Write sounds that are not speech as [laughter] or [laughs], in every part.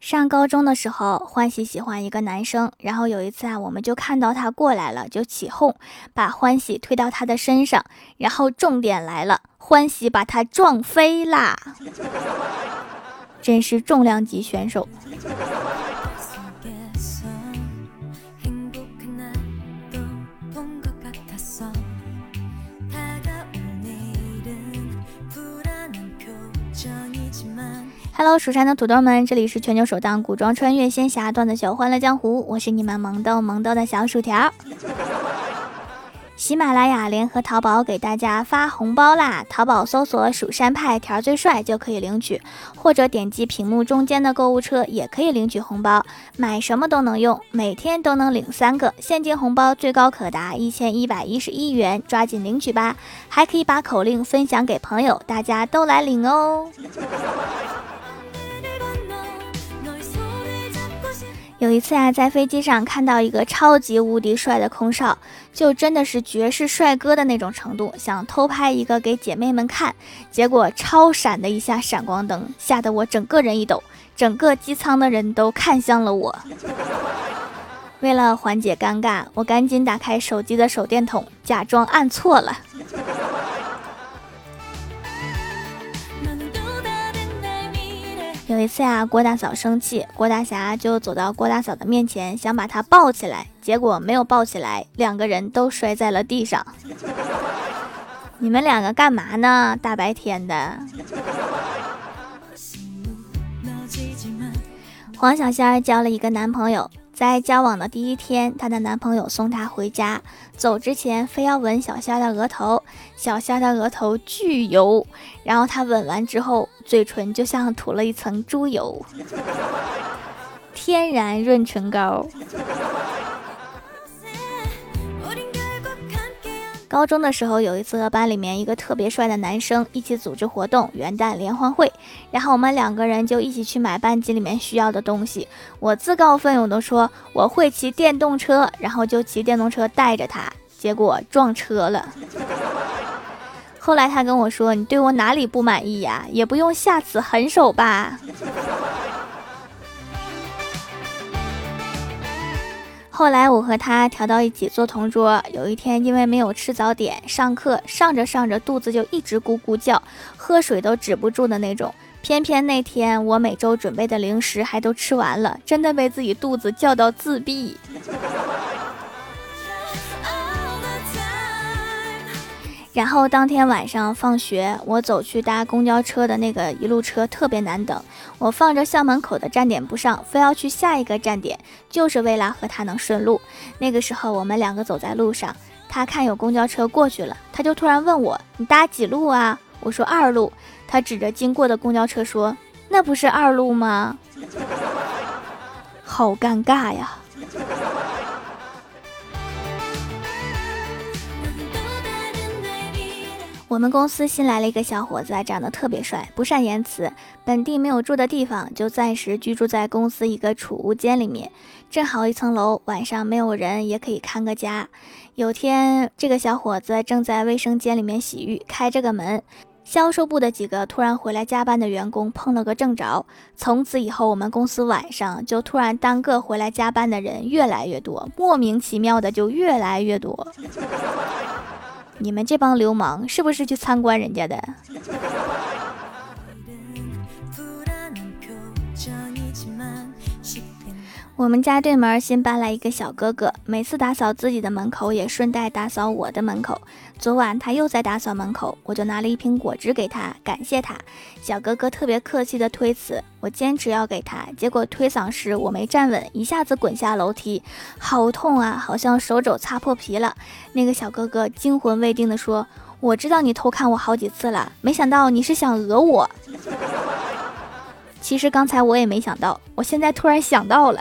上高中的时候，欢喜喜欢一个男生，然后有一次啊，我们就看到他过来了，就起哄，把欢喜推到他的身上，然后重点来了，欢喜把他撞飞啦，[laughs] 真是重量级选手。Hello，蜀山的土豆们，这里是全球首档古装穿越仙侠段子秀《欢乐江湖》，我是你们萌逗萌逗的小薯条。喜马拉雅联合淘宝给大家发红包啦！淘宝搜索“蜀山派条最帅”就可以领取，或者点击屏幕中间的购物车也可以领取红包，买什么都能用，每天都能领三个现金红包，最高可达一千一百一十一元，抓紧领取吧！还可以把口令分享给朋友，大家都来领哦。有一次啊，在飞机上看到一个超级无敌帅的空少，就真的是绝世帅哥的那种程度，想偷拍一个给姐妹们看，结果超闪的一下闪光灯，吓得我整个人一抖，整个机舱的人都看向了我。为了缓解尴尬，我赶紧打开手机的手电筒，假装按错了。有一次啊，郭大嫂生气，郭大侠就走到郭大嫂的面前，想把她抱起来，结果没有抱起来，两个人都摔在了地上。你们两个干嘛呢？大白天的。黄小仙儿交了一个男朋友。在交往的第一天，她的男朋友送她回家，走之前非要吻小虾的额头，小虾的额头巨油，然后他吻完之后，嘴唇就像涂了一层猪油，天然润唇膏。高中的时候，有一次和班里面一个特别帅的男生一起组织活动，元旦联欢会，然后我们两个人就一起去买班级里面需要的东西。我自告奋勇的说我会骑电动车，然后就骑电动车带着他，结果撞车了。[laughs] 后来他跟我说：“你对我哪里不满意呀？也不用下此狠手吧。”后来我和他调到一起做同桌。有一天，因为没有吃早点，上课上着上着肚子就一直咕咕叫，喝水都止不住的那种。偏偏那天我每周准备的零食还都吃完了，真的被自己肚子叫到自闭。然后当天晚上放学，我走去搭公交车的那个一路车特别难等，我放着校门口的站点不上，非要去下一个站点，就是为了和他能顺路。那个时候我们两个走在路上，他看有公交车过去了，他就突然问我：“你搭几路啊？”我说：“二路。”他指着经过的公交车说：“那不是二路吗？” [laughs] 好尴尬呀。我们公司新来了一个小伙子，长得特别帅，不善言辞，本地没有住的地方，就暂时居住在公司一个储物间里面。正好一层楼，晚上没有人也可以看个家。有天，这个小伙子正在卫生间里面洗浴，开着个门，销售部的几个突然回来加班的员工碰了个正着。从此以后，我们公司晚上就突然单个回来加班的人越来越多，莫名其妙的就越来越多。你们这帮流氓是不是去参观人家的？我们家对门新搬来一个小哥哥，每次打扫自己的门口也顺带打扫我的门口。昨晚他又在打扫门口，我就拿了一瓶果汁给他，感谢他。小哥哥特别客气的推辞，我坚持要给他，结果推搡时我没站稳，一下子滚下楼梯，好痛啊，好像手肘擦破皮了。那个小哥哥惊魂未定的说：“我知道你偷看我好几次了，没想到你是想讹我。”其实刚才我也没想到，我现在突然想到了。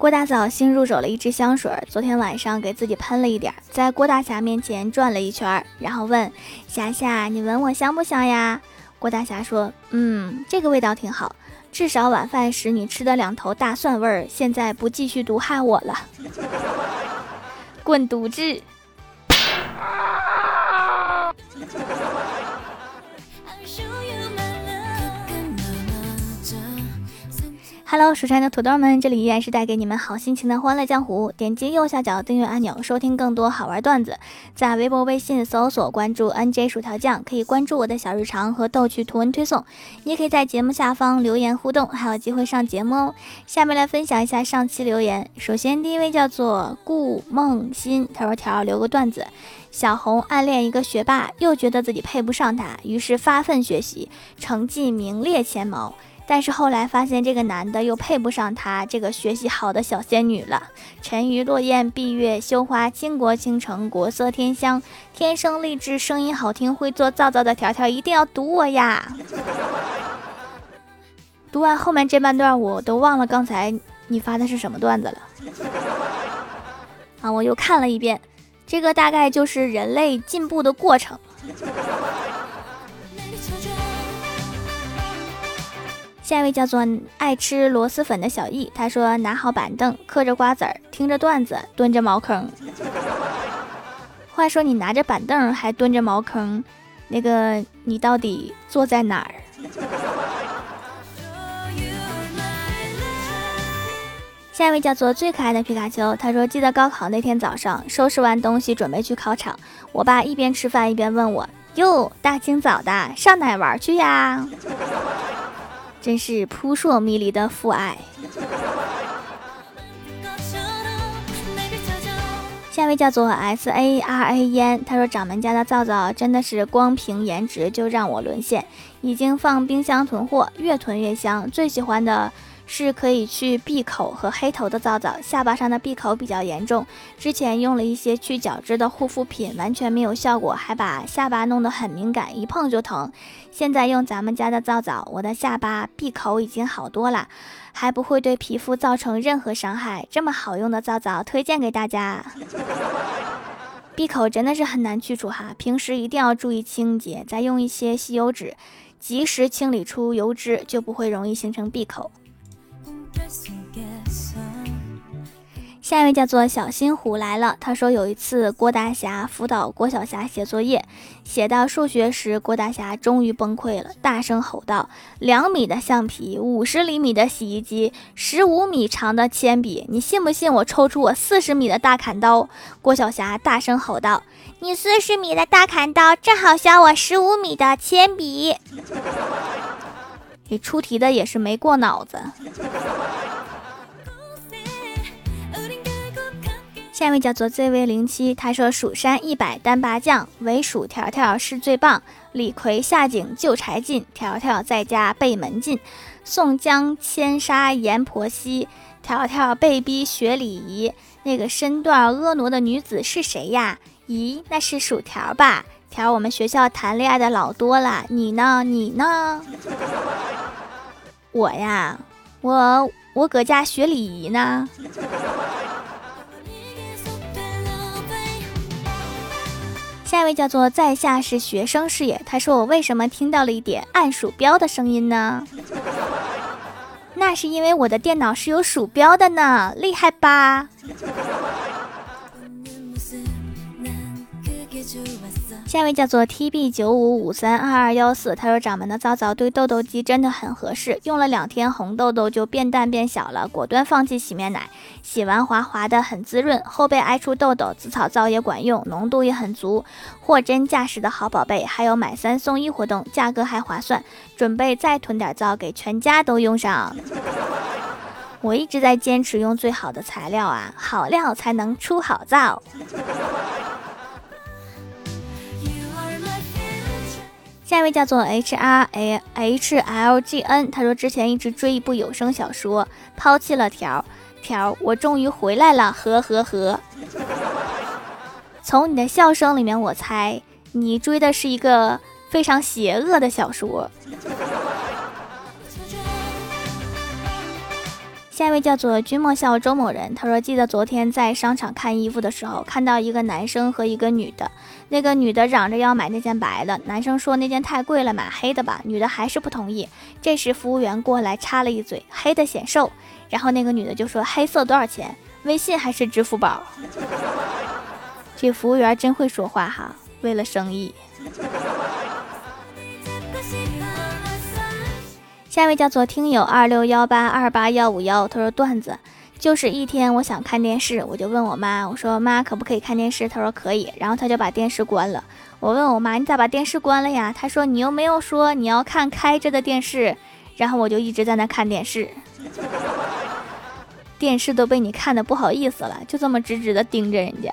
郭大嫂新入手了一支香水，昨天晚上给自己喷了一点，在郭大侠面前转了一圈，然后问霞霞：“你闻我香不香呀？”郭大侠说：“嗯，这个味道挺好，至少晚饭时你吃的两头大蒜味儿，现在不继续毒害我了。[laughs] ”滚犊子！Hello，蜀山的土豆们，这里依然是带给你们好心情的欢乐江湖。点击右下角订阅按钮，收听更多好玩段子。在微博、微信搜索关注 NJ 薯条酱，可以关注我的小日常和逗趣图文推送。你也可以在节目下方留言互动，还有机会上节目哦。下面来分享一下上期留言。首先第一位叫做顾梦欣，他说条留个段子：小红暗恋一个学霸，又觉得自己配不上他，于是发奋学习，成绩名列前茅。但是后来发现这个男的又配不上她这个学习好的小仙女了。沉鱼落雁，闭月羞花，倾国倾城，国色天香，天生丽质，声音好听，会做皂皂的条条一定要读我呀！[laughs] 读完后面这半段，我都忘了刚才你发的是什么段子了。啊，我又看了一遍，这个大概就是人类进步的过程。下一位叫做爱吃螺蛳粉的小易，他说拿好板凳，嗑着瓜子儿，听着段子，蹲着茅坑。话说你拿着板凳还蹲着茅坑，那个你到底坐在哪儿？下一位叫做最可爱的皮卡丘，他说记得高考那天早上，收拾完东西准备去考场，我爸一边吃饭一边问我：“哟，大清早的上哪玩去呀？”真是扑朔迷离的父爱。下一位叫做 S A R A 烟，他说掌门家的皂皂真的是光凭颜值就让我沦陷，已经放冰箱囤货，越囤越香。最喜欢的。是可以去闭口和黑头的皂皂，下巴上的闭口比较严重。之前用了一些去角质的护肤品，完全没有效果，还把下巴弄得很敏感，一碰就疼。现在用咱们家的皂皂，我的下巴闭口已经好多了，还不会对皮肤造成任何伤害。这么好用的皂皂，推荐给大家。闭口真的是很难去除哈，平时一定要注意清洁，再用一些吸油纸，及时清理出油脂，就不会容易形成闭口。下一位叫做小新虎来了。他说有一次郭大侠辅导郭小霞写作业，写到数学时，郭大侠终于崩溃了，大声吼道：“两米的橡皮，五十厘米的洗衣机，十五米长的铅笔，你信不信我抽出我四十米的大砍刀？”郭小霞大声吼道：“你四十米的大砍刀正好削我十五米的铅笔。”你出题的也是没过脑子。[laughs] 下一位叫做 ZV 零七，他说：“蜀山一百单八将，唯蜀条条是最棒。李逵下井救柴进，条条在家背门禁。宋江千杀阎婆惜，条条被逼学礼仪。那个身段婀娜的女子是谁呀？咦，那是薯条吧？”条，我们学校谈恋爱的老多了，你呢？你呢？我呀，我我搁家学礼仪呢。下一位叫做在下是学生视野，他说我为什么听到了一点按鼠标的声音呢？那是因为我的电脑是有鼠标的呢，厉害吧？下一位叫做 T B 九五五三二二幺四，他说掌门的皂皂对痘痘肌真的很合适，用了两天红痘痘就变淡变小了，果断放弃洗面奶，洗完滑滑的很滋润，后背爱出痘痘，紫草皂也管用，浓度也很足，货真价实的好宝贝，还有买三送一活动，价格还划算，准备再囤点皂给全家都用上。[laughs] 我一直在坚持用最好的材料啊，好料才能出好皂。一位叫做 H R A H L G N，他说之前一直追一部有声小说，抛弃了条条，我终于回来了，呵呵呵。[laughs] 从你的笑声里面，我猜你追的是一个非常邪恶的小说。下一位叫做君莫笑周某人，他说记得昨天在商场看衣服的时候，看到一个男生和一个女的，那个女的嚷着要买那件白的，男生说那件太贵了，买黑的吧，女的还是不同意。这时服务员过来插了一嘴，黑的显瘦，然后那个女的就说黑色多少钱？微信还是支付宝？[laughs] 这服务员真会说话哈，为了生意。下一位叫做听友二六幺八二八幺五幺，他说段子就是一天我想看电视，我就问我妈，我说妈可不可以看电视？她说可以，然后她就把电视关了。我问我妈你咋把电视关了呀？她说你又没有说你要看开着的电视，然后我就一直在那看电视，[laughs] 电视都被你看的不好意思了，就这么直直的盯着人家。